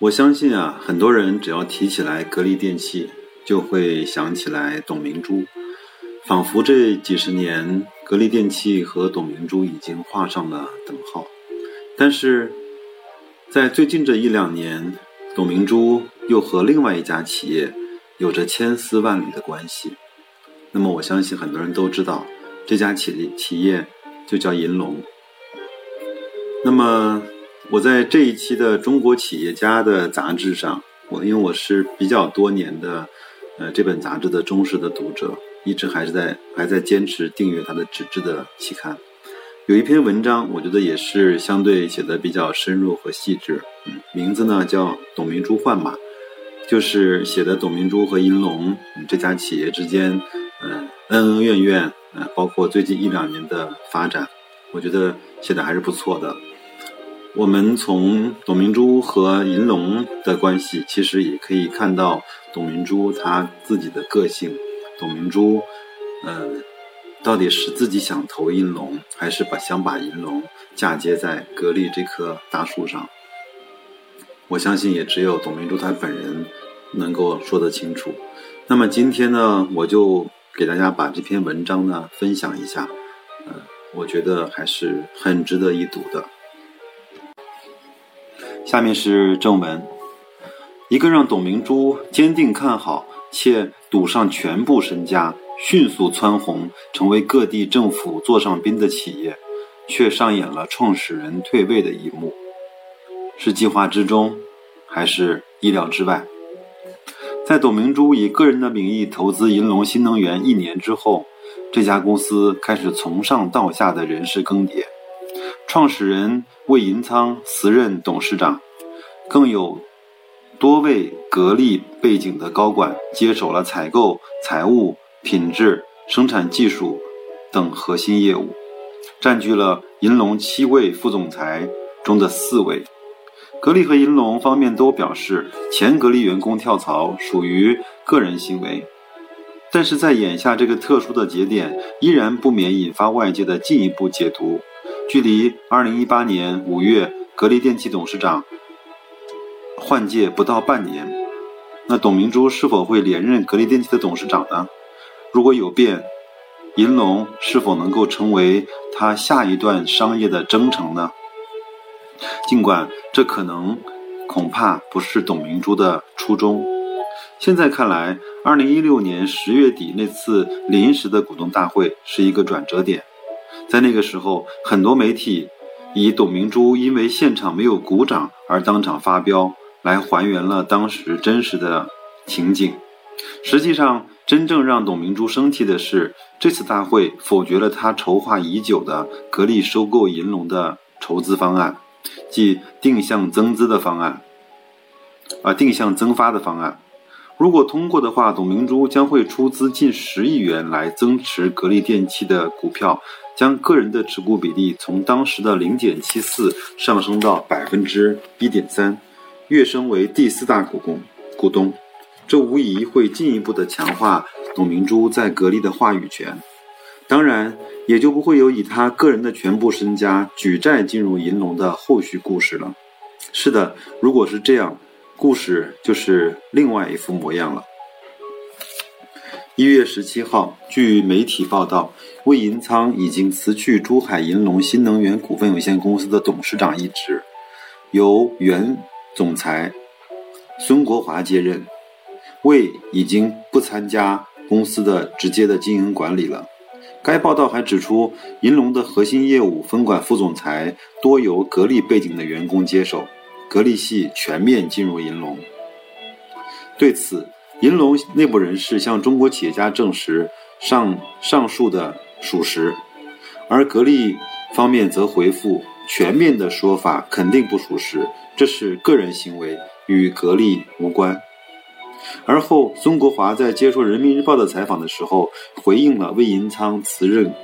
我相信啊，很多人只要提起来格力电器，就会想起来董明珠。仿佛这几十年，格力电器和董明珠已经画上了等号。但是，在最近这一两年，董明珠又和另外一家企业有着千丝万缕的关系。那么，我相信很多人都知道，这家企企业就叫银龙。那么，我在这一期的《中国企业家》的杂志上，我因为我是比较多年的，呃，这本杂志的忠实的读者。一直还是在还在坚持订阅它的纸质的期刊，有一篇文章，我觉得也是相对写的比较深入和细致。嗯，名字呢叫《董明珠换马》，就是写的董明珠和银龙这家企业之间，嗯，恩恩怨怨，嗯，包括最近一两年的发展，我觉得写的还是不错的。我们从董明珠和银龙的关系，其实也可以看到董明珠她自己的个性。董明珠，呃，到底是自己想投银龙，还是把想把银龙嫁接在格力这棵大树上？我相信也只有董明珠她本人能够说得清楚。那么今天呢，我就给大家把这篇文章呢分享一下，呃，我觉得还是很值得一读的。下面是正文，一个让董明珠坚定看好。且赌上全部身家，迅速蹿红，成为各地政府座上宾的企业，却上演了创始人退位的一幕，是计划之中，还是意料之外？在董明珠以个人的名义投资银龙新能源一年之后，这家公司开始从上到下的人事更迭，创始人魏银仓辞任董事长，更有。多位格力背景的高管接手了采购、财务、品质、生产技术等核心业务，占据了银龙七位副总裁中的四位。格力和银龙方面都表示，前格力员工跳槽属于个人行为，但是在眼下这个特殊的节点，依然不免引发外界的进一步解读。距离二零一八年五月，格力电器董事长。换届不到半年，那董明珠是否会连任格力电器的董事长呢？如果有变，银龙是否能够成为他下一段商业的征程呢？尽管这可能恐怕不是董明珠的初衷，现在看来，二零一六年十月底那次临时的股东大会是一个转折点，在那个时候，很多媒体以董明珠因为现场没有鼓掌而当场发飙。来还原了当时真实的情景。实际上，真正让董明珠生气的是，这次大会否决了他筹划已久的格力收购银龙的筹资方案，即定向增资的方案，啊，定向增发的方案。如果通过的话，董明珠将会出资近十亿元来增持格力电器的股票，将个人的持股比例从当时的零点七四上升到百分之一点三。跃升为第四大股东，股东，这无疑会进一步的强化董明珠在格力的话语权，当然也就不会有以他个人的全部身家举债进入银龙的后续故事了。是的，如果是这样，故事就是另外一副模样了。一月十七号，据媒体报道，魏银仓已经辞去珠海银龙新能源股份有限公司的董事长一职，由原。总裁孙国华接任，魏已经不参加公司的直接的经营管理了。该报道还指出，银龙的核心业务分管副总裁多由格力背景的员工接手，格力系全面进入银龙。对此，银龙内部人士向中国企业家证实，上上述的属实，而格力方面则回复，全面的说法肯定不属实。这是个人行为，与格力无关。而后，孙国华在接受人民日报的采访的时候，回应了魏银仓辞任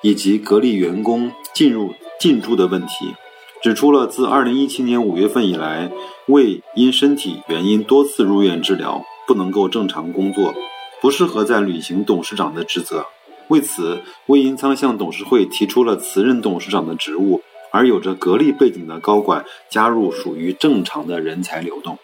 以及格力员工进入进驻的问题，指出了自2017年5月份以来，魏因身体原因多次入院治疗，不能够正常工作，不适合再履行董事长的职责。为此，魏银仓向董事会提出了辞任董事长的职务，而有着格力背景的高管加入属于正常的人才流动。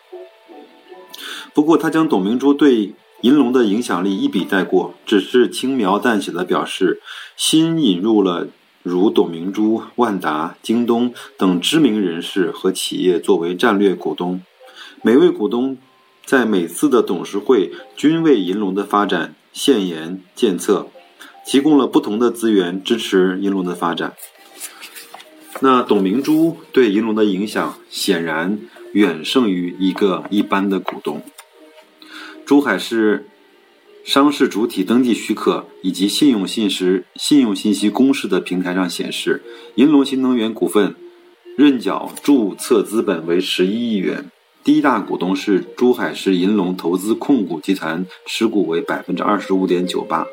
不过，他将董明珠对银龙的影响力一笔带过，只是轻描淡写的表示，新引入了如董明珠、万达、京东等知名人士和企业作为战略股东，每位股东在每次的董事会均为银龙的发展献言建策。提供了不同的资源支持银龙的发展。那董明珠对银龙的影响显然远胜于一个一般的股东。珠海市商事主体登记许可以及信用信实信用信息公示的平台上显示，银龙新能源股份认缴注册资本为十一亿元，第一大股东是珠海市银龙投资控股集团，持股为百分之二十五点九八。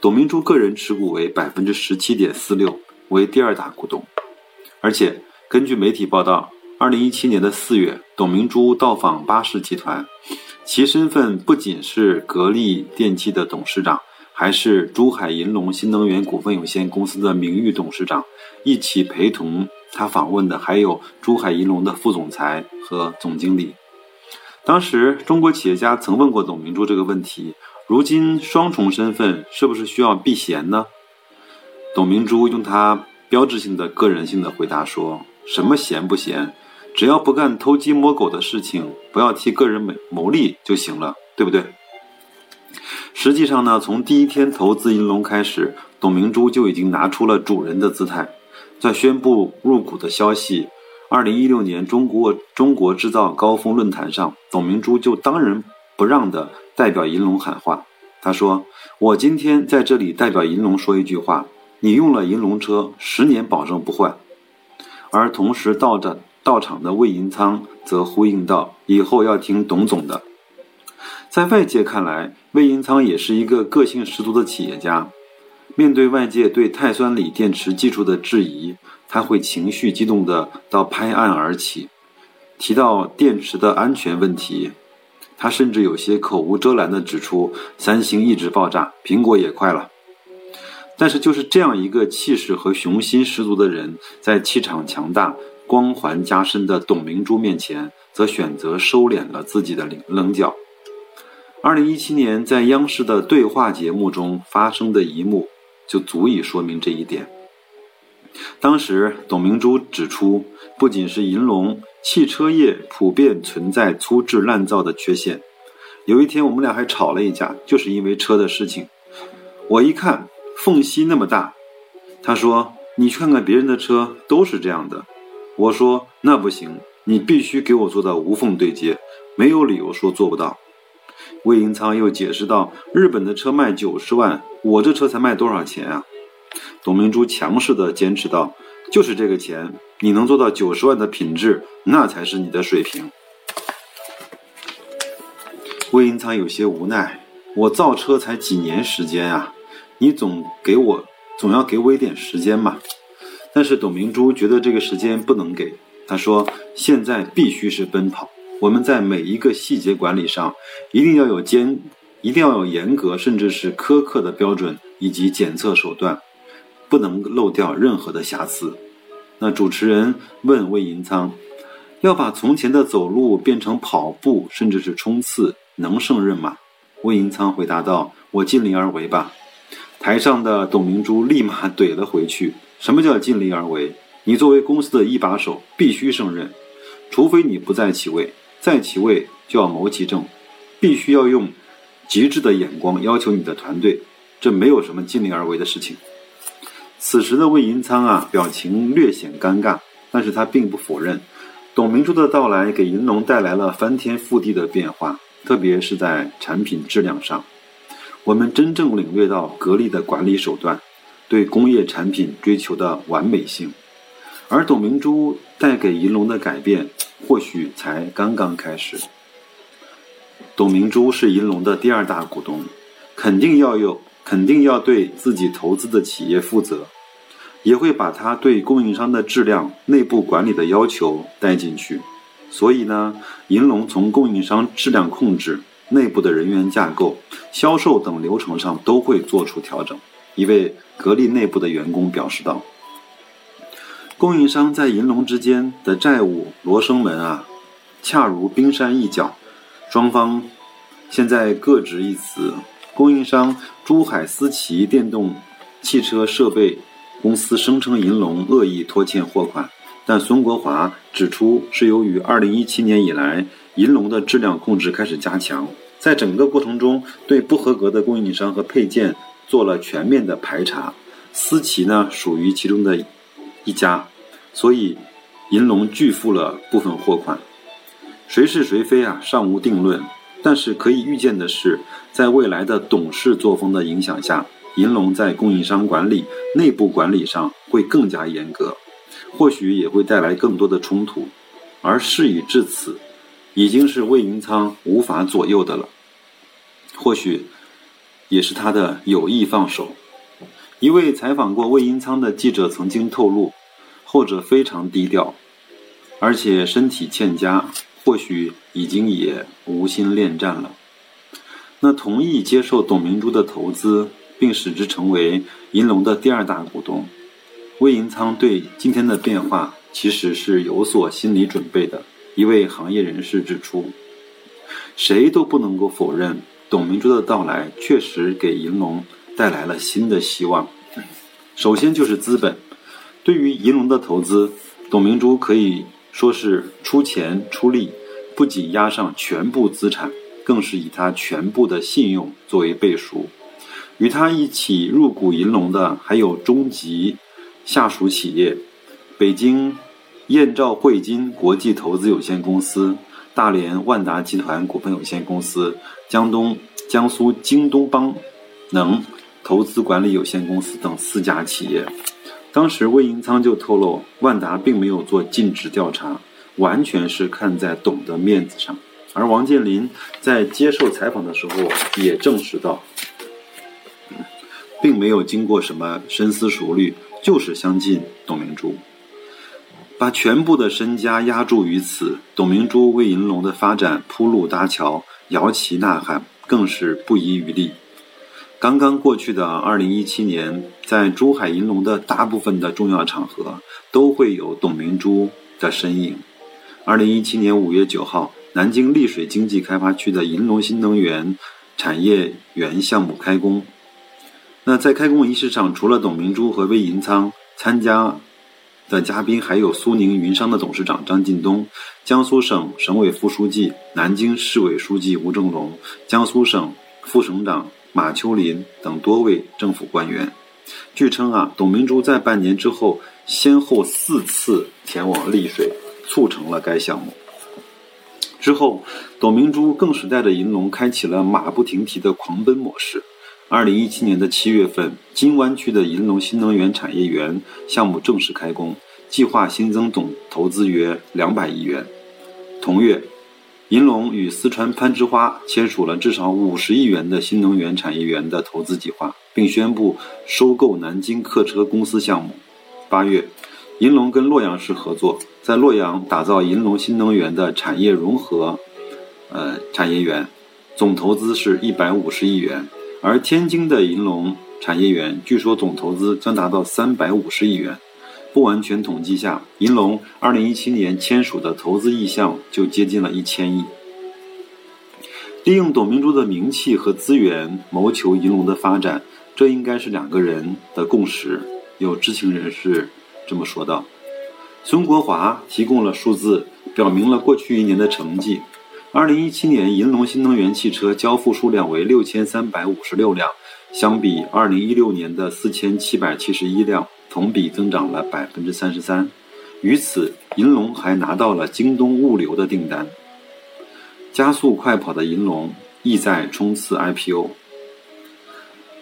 董明珠个人持股为百分之十七点四六，为第二大股东。而且根据媒体报道，二零一七年的四月，董明珠到访巴士集团，其身份不仅是格力电器的董事长，还是珠海银龙新能源股份有限公司的名誉董事长。一起陪同他访问的还有珠海银龙的副总裁和总经理。当时，中国企业家曾问过董明珠这个问题。如今双重身份是不是需要避嫌呢？董明珠用她标志性的个人性的回答说：“什么嫌不嫌，只要不干偷鸡摸狗的事情，不要替个人谋谋利就行了，对不对？”实际上呢，从第一天投资银龙开始，董明珠就已经拿出了主人的姿态。在宣布入股的消息，二零一六年中国中国制造高峰论坛上，董明珠就当仁不让的。代表银龙喊话，他说：“我今天在这里代表银龙说一句话，你用了银龙车，十年保证不换。”而同时到的到场的魏银仓则呼应道：“以后要听董总的。”在外界看来，魏银仓也是一个个性十足的企业家。面对外界对碳酸锂电池技术的质疑，他会情绪激动的到拍案而起，提到电池的安全问题。他甚至有些口无遮拦地指出，三星一直爆炸，苹果也快了。但是，就是这样一个气势和雄心十足的人，在气场强大、光环加深的董明珠面前，则选择收敛了自己的棱棱角。二零一七年在央视的对话节目中发生的一幕，就足以说明这一点。当时，董明珠指出，不仅是银龙。汽车业普遍存在粗制滥造的缺陷。有一天，我们俩还吵了一架，就是因为车的事情。我一看缝隙那么大，他说：“你去看看别人的车，都是这样的。”我说：“那不行，你必须给我做到无缝对接，没有理由说做不到。”魏银仓又解释道：“日本的车卖九十万，我这车才卖多少钱啊？”董明珠强势的坚持道。就是这个钱，你能做到九十万的品质，那才是你的水平。魏银仓有些无奈，我造车才几年时间啊，你总给我总要给我一点时间嘛。但是董明珠觉得这个时间不能给，她说现在必须是奔跑，我们在每一个细节管理上一定要有坚，一定要有严格甚至是苛刻的标准以及检测手段。不能漏掉任何的瑕疵。那主持人问魏银仓：“要把从前的走路变成跑步，甚至是冲刺，能胜任吗？”魏银仓回答道：“我尽力而为吧。”台上的董明珠立马怼了回去：“什么叫尽力而为？你作为公司的一把手，必须胜任，除非你不在其位，在其位就要谋其政，必须要用极致的眼光要求你的团队。这没有什么尽力而为的事情。”此时的魏银仓啊，表情略显尴尬，但是他并不否认，董明珠的到来给银龙带来了翻天覆地的变化，特别是在产品质量上，我们真正领略到格力的管理手段，对工业产品追求的完美性，而董明珠带给银龙的改变，或许才刚刚开始。董明珠是银龙的第二大股东，肯定要有，肯定要对自己投资的企业负责，也会把他对供应商的质量、内部管理的要求带进去。所以呢，银龙从供应商质量控制、内部的人员架构、销售等流程上都会做出调整。一位格力内部的员工表示道：“供应商在银龙之间的债务罗生门啊，恰如冰山一角，双方现在各执一词。供应商珠海思奇电动汽车设备公司声称银龙恶意拖欠货款。”但孙国华指出，是由于2017年以来，银龙的质量控制开始加强，在整个过程中，对不合格的供应商和配件做了全面的排查。思奇呢，属于其中的一家，所以银龙拒付了部分货款。谁是谁非啊，尚无定论。但是可以预见的是，在未来的董事作风的影响下，银龙在供应商管理、内部管理上会更加严格。或许也会带来更多的冲突，而事已至此，已经是魏云仓无法左右的了。或许也是他的有意放手。一位采访过魏银仓的记者曾经透露，后者非常低调，而且身体欠佳，或许已经也无心恋战了。那同意接受董明珠的投资，并使之成为银龙的第二大股东。魏银仓对今天的变化其实是有所心理准备的。一位行业人士指出，谁都不能够否认董明珠的到来确实给银龙带来了新的希望。首先就是资本，对于银龙的投资，董明珠可以说是出钱出力，不仅押上全部资产，更是以他全部的信用作为背书。与他一起入股银龙的还有中集。下属企业：北京燕兆汇金国际投资有限公司、大连万达集团股份有限公司、江东江苏京东邦能投资管理有限公司等四家企业。当时魏银仓就透露，万达并没有做尽职调查，完全是看在董的面子上。而王健林在接受采访的时候也证实到，并没有经过什么深思熟虑。就是相信董明珠，把全部的身家押注于此。董明珠为银龙的发展铺路搭桥，摇旗呐喊，更是不遗余力。刚刚过去的二零一七年，在珠海银龙的大部分的重要场合，都会有董明珠的身影。二零一七年五月九号，南京丽水经济开发区的银龙新能源产业园项目开工。那在开工仪式上，除了董明珠和魏银仓参加的嘉宾，还有苏宁云商的董事长张近东、江苏省省委副书记、南京市委书记吴正龙、江苏省副省长马秋林等多位政府官员。据称啊，董明珠在半年之后，先后四次前往丽水，促成了该项目。之后，董明珠更是带着银龙开启了马不停蹄的狂奔模式。二零一七年的七月份，金湾区的银龙新能源产业园项目正式开工，计划新增总投资约两百亿元。同月，银龙与四川攀枝花签署了至少五十亿元的新能源产业园的投资计划，并宣布收购南京客车公司项目。八月，银龙跟洛阳市合作，在洛阳打造银龙新能源的产业融合，呃，产业园，总投资是一百五十亿元。而天津的银龙产业园，据说总投资将达到三百五十亿元。不完全统计下，银龙二零一七年签署的投资意向就接近了一千亿。利用董明珠的名气和资源谋求银龙的发展，这应该是两个人的共识。有知情人士这么说道。孙国华提供了数字，表明了过去一年的成绩。二零一七年，银龙新能源汽车交付数量为六千三百五十六辆，相比二零一六年的四千七百七十一辆，同比增长了百分之三十三。于此，银龙还拿到了京东物流的订单。加速快跑的银龙意在冲刺 IPO。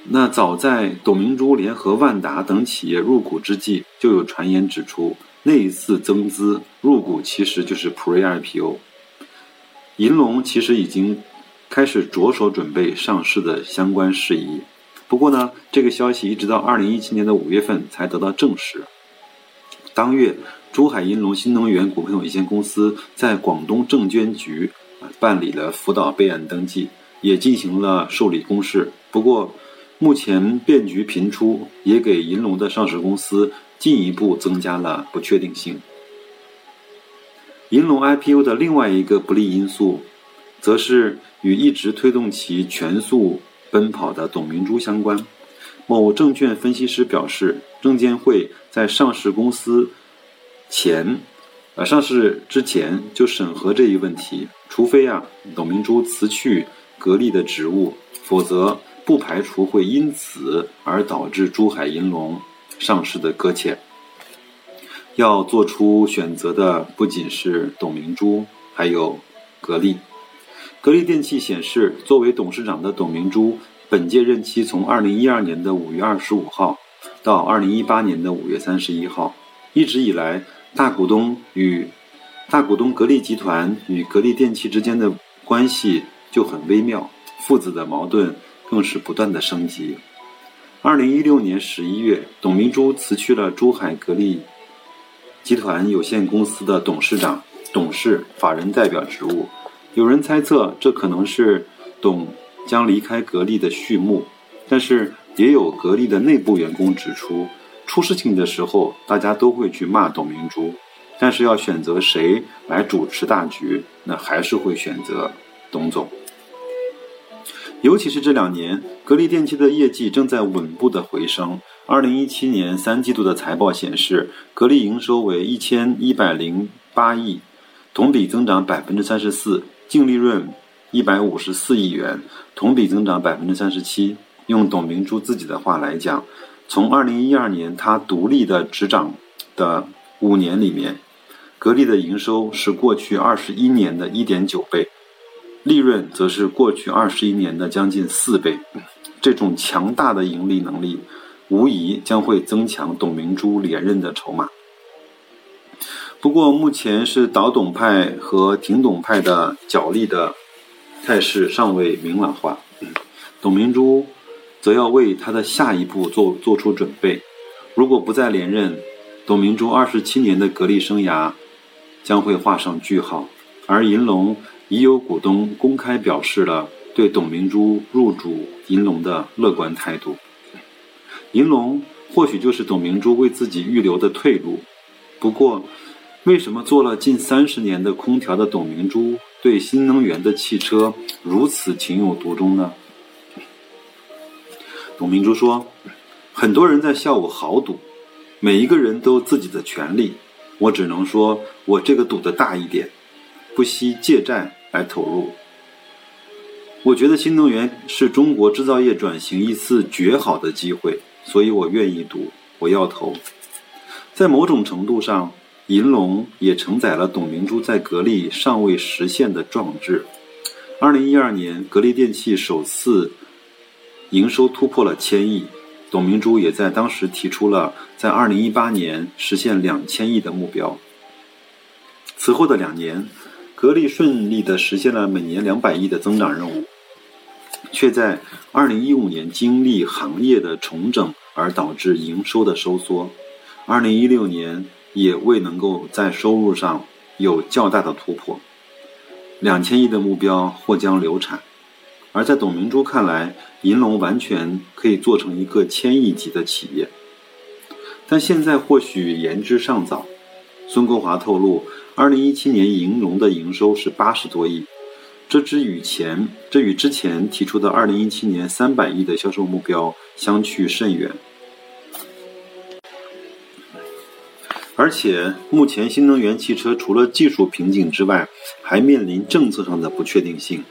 那早在董明珠联合万达等企业入股之际，就有传言指出，那一次增资入股其实就是 Pre IPO。银龙其实已经开始着手准备上市的相关事宜。不过呢，这个消息一直到二零一七年的五月份才得到证实。当月，珠海银隆新能源股份有限公司在广东证监局办理了辅导备案登记，也进行了受理公示。不过，目前变局频出，也给银龙的上市公司进一步增加了不确定性。银龙 IPO 的另外一个不利因素，则是与一直推动其全速奔跑的董明珠相关。某证券分析师表示，证监会在上市公司前，呃上市之前就审核这一问题，除非啊董明珠辞去格力的职务，否则不排除会因此而导致珠海银龙上市的搁浅。要做出选择的不仅是董明珠，还有格力。格力电器显示，作为董事长的董明珠，本届任期从二零一二年的五月二十五号到二零一八年的五月三十一号，一直以来，大股东与大股东格力集团与格力电器之间的关系就很微妙，父子的矛盾更是不断的升级。二零一六年十一月，董明珠辞去了珠海格力。集团有限公司的董事长、董事、法人代表职务，有人猜测这可能是董将离开格力的序幕，但是也有格力的内部员工指出，出事情的时候大家都会去骂董明珠，但是要选择谁来主持大局，那还是会选择董总。尤其是这两年，格力电器的业绩正在稳步的回升。二零一七年三季度的财报显示，格力营收为一千一百零八亿，同比增长百分之三十四，净利润一百五十四亿元，同比增长百分之三十七。用董明珠自己的话来讲，从二零一二年他独立的执掌的五年里面，格力的营收是过去二十一年的一点九倍。利润则是过去二十一年的将近四倍，这种强大的盈利能力，无疑将会增强董明珠连任的筹码。不过，目前是倒董派和挺董派的角力的态势尚未明朗化，董明珠则要为他的下一步做做出准备。如果不再连任，董明珠二十七年的格力生涯将会画上句号，而银龙。已有股东公开表示了对董明珠入主银龙的乐观态度。银龙或许就是董明珠为自己预留的退路。不过，为什么做了近三十年的空调的董明珠对新能源的汽车如此情有独钟呢？董明珠说：“很多人在笑我豪赌，每一个人都有自己的权利，我只能说我这个赌的大一点，不惜借债。”来投入，我觉得新能源是中国制造业转型一次绝好的机会，所以我愿意赌，我要投。在某种程度上，银龙也承载了董明珠在格力尚未实现的壮志。二零一二年，格力电器首次营收突破了千亿，董明珠也在当时提出了在二零一八年实现两千亿的目标。此后的两年。格力顺利地实现了每年两百亿的增长任务，却在二零一五年经历行业的重整而导致营收的收缩，二零一六年也未能够在收入上有较大的突破，两千亿的目标或将流产。而在董明珠看来，银隆完全可以做成一个千亿级的企业，但现在或许言之尚早。孙国华透露。二零一七年银隆的营收是八十多亿，这之与前这与之前提出的二零一七年三百亿的销售目标相去甚远。而且目前新能源汽车除了技术瓶颈之外，还面临政策上的不确定性。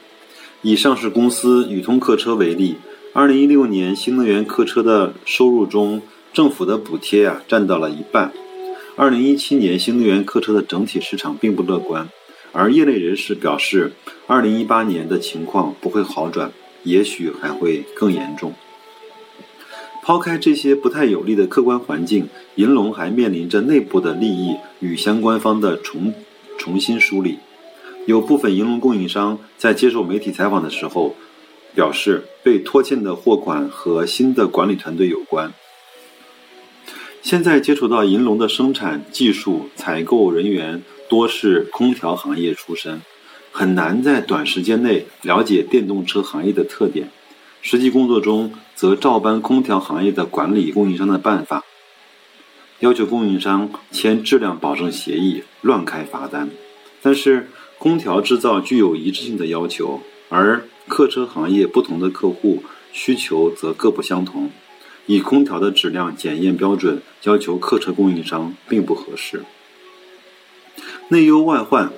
以上市公司宇通客车为例，二零一六年新能源客车的收入中，政府的补贴啊占到了一半。二零一七年新能源客车的整体市场并不乐观，而业内人士表示，二零一八年的情况不会好转，也许还会更严重。抛开这些不太有利的客观环境，银龙还面临着内部的利益与相关方的重重新梳理。有部分银龙供应商在接受媒体采访的时候表示，被拖欠的货款和新的管理团队有关。现在接触到银龙的生产技术、采购人员多是空调行业出身，很难在短时间内了解电动车行业的特点。实际工作中，则照搬空调行业的管理供应商的办法，要求供应商签质量保证协议，乱开罚单。但是，空调制造具有一致性的要求，而客车行业不同的客户需求则各不相同。以空调的质量检验标准要求客车供应商并不合适。内忧外患，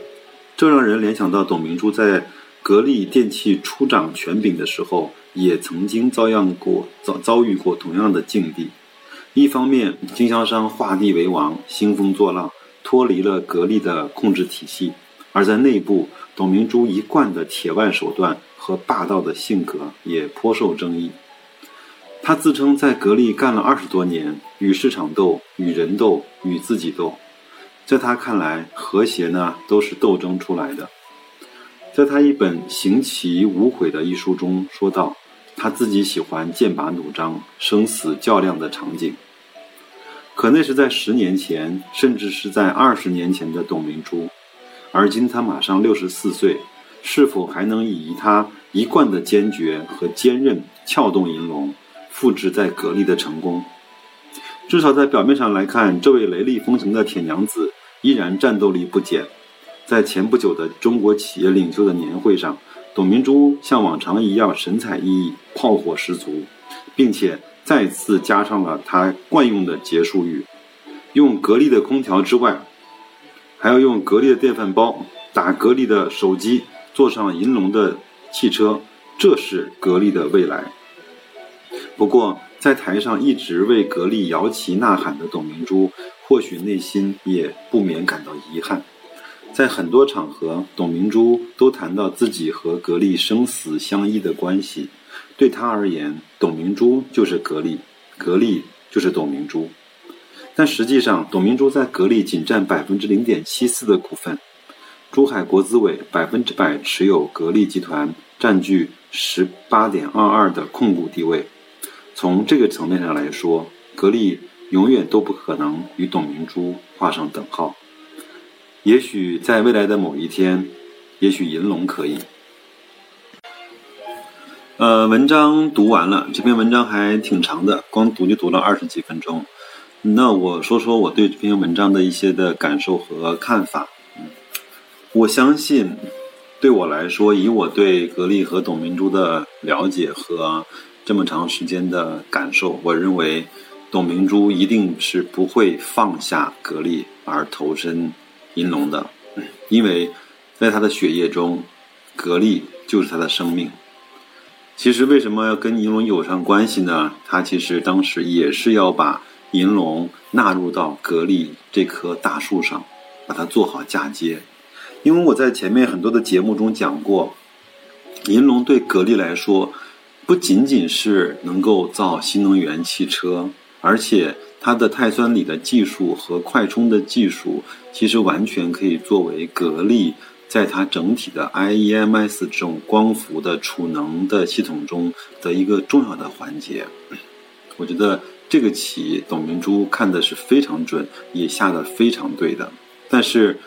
这让人联想到董明珠在格力电器初掌权柄的时候，也曾经遭殃过遭遭遇过同样的境地。一方面，经销商画地为王，兴风作浪，脱离了格力的控制体系。而在内部，董明珠一贯的铁腕手段和霸道的性格也颇受争议。他自称在格力干了二十多年，与市场斗，与人斗，与自己斗。在他看来，和谐呢都是斗争出来的。在他一本《行其无悔》的一书中说道，他自己喜欢剑拔弩张、生死较量的场景。可那是在十年前，甚至是在二十年前的董明珠。而今他马上六十四岁，是否还能以他一贯的坚决和坚韧撬动银龙，复制在格力的成功？至少在表面上来看，这位雷厉风行的铁娘子依然战斗力不减。在前不久的中国企业领袖的年会上，董明珠像往常一样神采奕奕、炮火十足，并且再次加上了她惯用的结束语：用格力的空调之外。还要用格力的电饭煲，打格力的手机，坐上银龙的汽车，这是格力的未来。不过，在台上一直为格力摇旗呐喊的董明珠，或许内心也不免感到遗憾。在很多场合，董明珠都谈到自己和格力生死相依的关系。对她而言，董明珠就是格力，格力就是董明珠。但实际上，董明珠在格力仅占百分之零点七四的股份，珠海国资委百分之百持有格力集团，占据十八点二二的控股地位。从这个层面上来说，格力永远都不可能与董明珠画上等号。也许在未来的某一天，也许银龙可以。呃，文章读完了，这篇文章还挺长的，光读就读了二十几分钟。那我说说我对这篇文章的一些的感受和看法。嗯，我相信，对我来说，以我对格力和董明珠的了解和这么长时间的感受，我认为董明珠一定是不会放下格力而投身银龙的，因为在他的血液中，格力就是他的生命。其实为什么要跟银龙有上关系呢？他其实当时也是要把。银龙纳入到格力这棵大树上，把它做好嫁接。因为我在前面很多的节目中讲过，银龙对格力来说，不仅仅是能够造新能源汽车，而且它的碳酸锂的技术和快充的技术，其实完全可以作为格力在它整体的 IEMS 这种光伏的储能的系统中的一个重要的环节。我觉得。这个棋，董明珠看的是非常准，也下的非常对的。但是，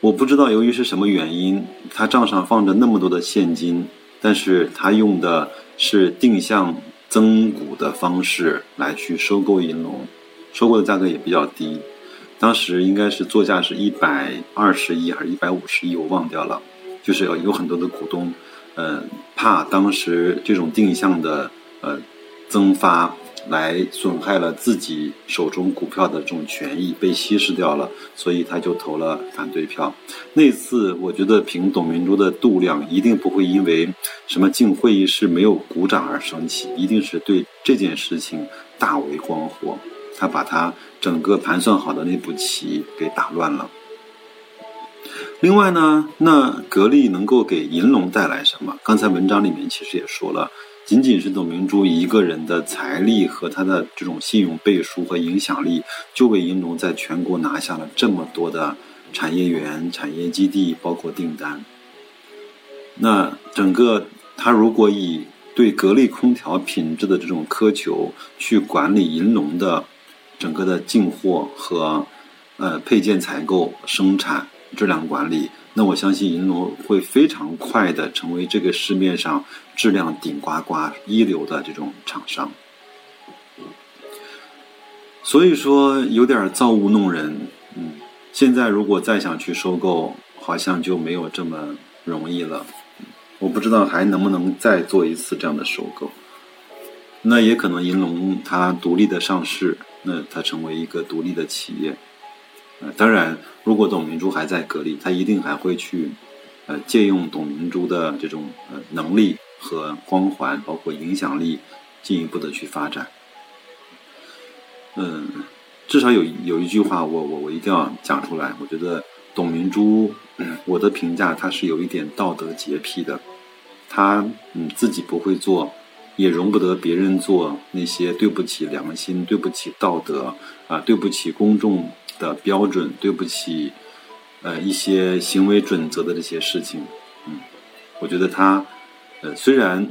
我不知道由于是什么原因，他账上放着那么多的现金，但是他用的是定向增股的方式来去收购银龙，收购的价格也比较低，当时应该是作价是一百二十亿还是一百五十亿，我忘掉了。就是有有很多的股东，呃，怕当时这种定向的呃增发。来损害了自己手中股票的这种权益被稀释掉了，所以他就投了反对票。那次我觉得凭董明珠的度量，一定不会因为什么进会议室没有鼓掌而生气，一定是对这件事情大为光火。他把他整个盘算好的那步棋给打乱了。另外呢，那格力能够给银龙带来什么？刚才文章里面其实也说了。仅仅是董明珠一个人的财力和他的这种信用背书和影响力，就为银龙在全国拿下了这么多的产业园、产业基地，包括订单。那整个他如果以对格力空调品质的这种苛求去管理银龙的整个的进货和呃配件采购、生产、质量管理，那我相信银龙会非常快的成为这个市面上质量顶呱呱、一流的这种厂商。所以说有点造物弄人，嗯，现在如果再想去收购，好像就没有这么容易了。我不知道还能不能再做一次这样的收购，那也可能银龙它独立的上市，那它成为一个独立的企业。当然，如果董明珠还在格力，他一定还会去，呃，借用董明珠的这种呃能力和光环，包括影响力，进一步的去发展。嗯，至少有有一句话，我我我一定要讲出来。我觉得董明珠，我的评价，她是有一点道德洁癖的。她嗯自己不会做，也容不得别人做那些对不起良心、对不起道德啊、对不起公众的标准、对不起呃一些行为准则的这些事情。嗯，我觉得他呃虽然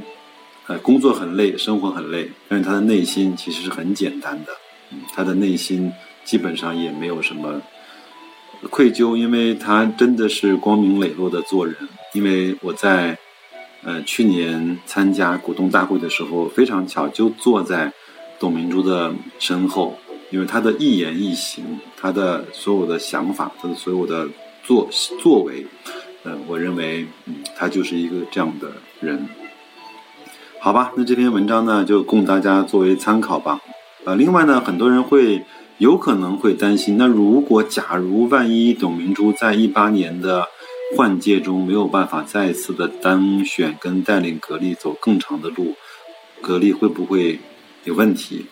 呃工作很累、生活很累，但是他的内心其实是很简单的。嗯他的内心基本上也没有什么愧疚，因为他真的是光明磊落的做人。因为我在呃去年参加股东大会的时候，非常巧就坐在董明珠的身后，因为他的一言一行，他的所有的想法，他的所有的作作为，嗯，我认为嗯他就是一个这样的人。好吧，那这篇文章呢就供大家作为参考吧。呃，另外呢，很多人会有可能会担心，那如果假如万一董明珠在一八年的换届中没有办法再次的当选跟带领格力走更长的路，格力会不会有问题？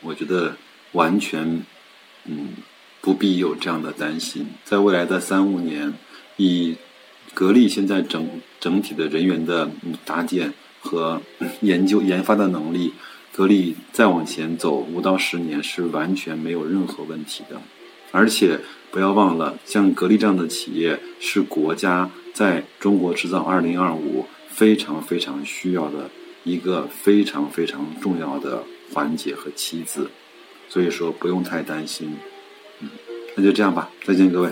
我觉得完全嗯不必有这样的担心，在未来的三五年，以格力现在整整体的人员的搭建和研究研发的能力。格力再往前走五到十年是完全没有任何问题的，而且不要忘了，像格力这样的企业是国家在中国制造二零二五非常非常需要的一个非常非常重要的环节和棋子，所以说不用太担心。嗯，那就这样吧，再见各位。